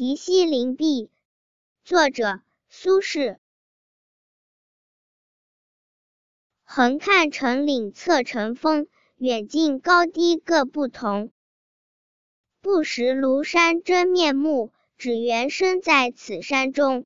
题西林壁作者苏轼。横看成岭侧成峰远近高低各不同。不识庐山真面目只缘身在此山中